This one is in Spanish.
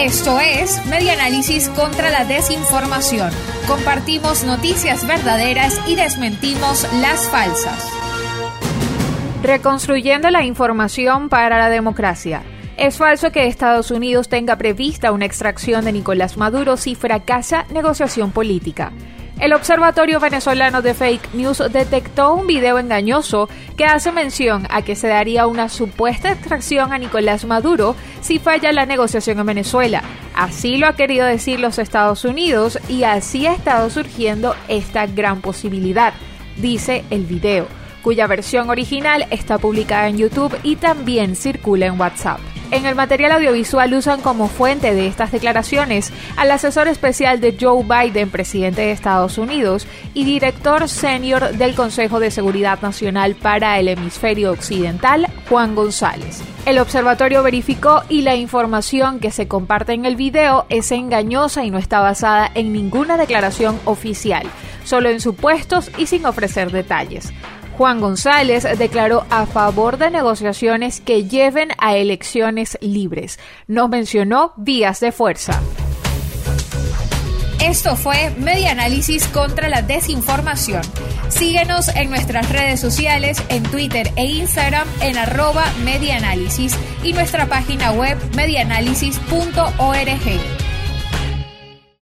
Esto es Media Análisis contra la Desinformación. Compartimos noticias verdaderas y desmentimos las falsas. Reconstruyendo la información para la democracia. Es falso que Estados Unidos tenga prevista una extracción de Nicolás Maduro si fracasa negociación política. El Observatorio Venezolano de Fake News detectó un video engañoso que hace mención a que se daría una supuesta extracción a Nicolás Maduro si falla la negociación en Venezuela. Así lo ha querido decir los Estados Unidos y así ha estado surgiendo esta gran posibilidad, dice el video, cuya versión original está publicada en YouTube y también circula en WhatsApp. En el material audiovisual usan como fuente de estas declaraciones al asesor especial de Joe Biden, presidente de Estados Unidos, y director senior del Consejo de Seguridad Nacional para el Hemisferio Occidental, Juan González. El observatorio verificó y la información que se comparte en el video es engañosa y no está basada en ninguna declaración oficial, solo en supuestos y sin ofrecer detalles. Juan González declaró a favor de negociaciones que lleven a elecciones libres. No mencionó vías de fuerza. Esto fue Media Análisis contra la Desinformación. Síguenos en nuestras redes sociales, en Twitter e Instagram en arroba medianálisis y nuestra página web medianálisis.org.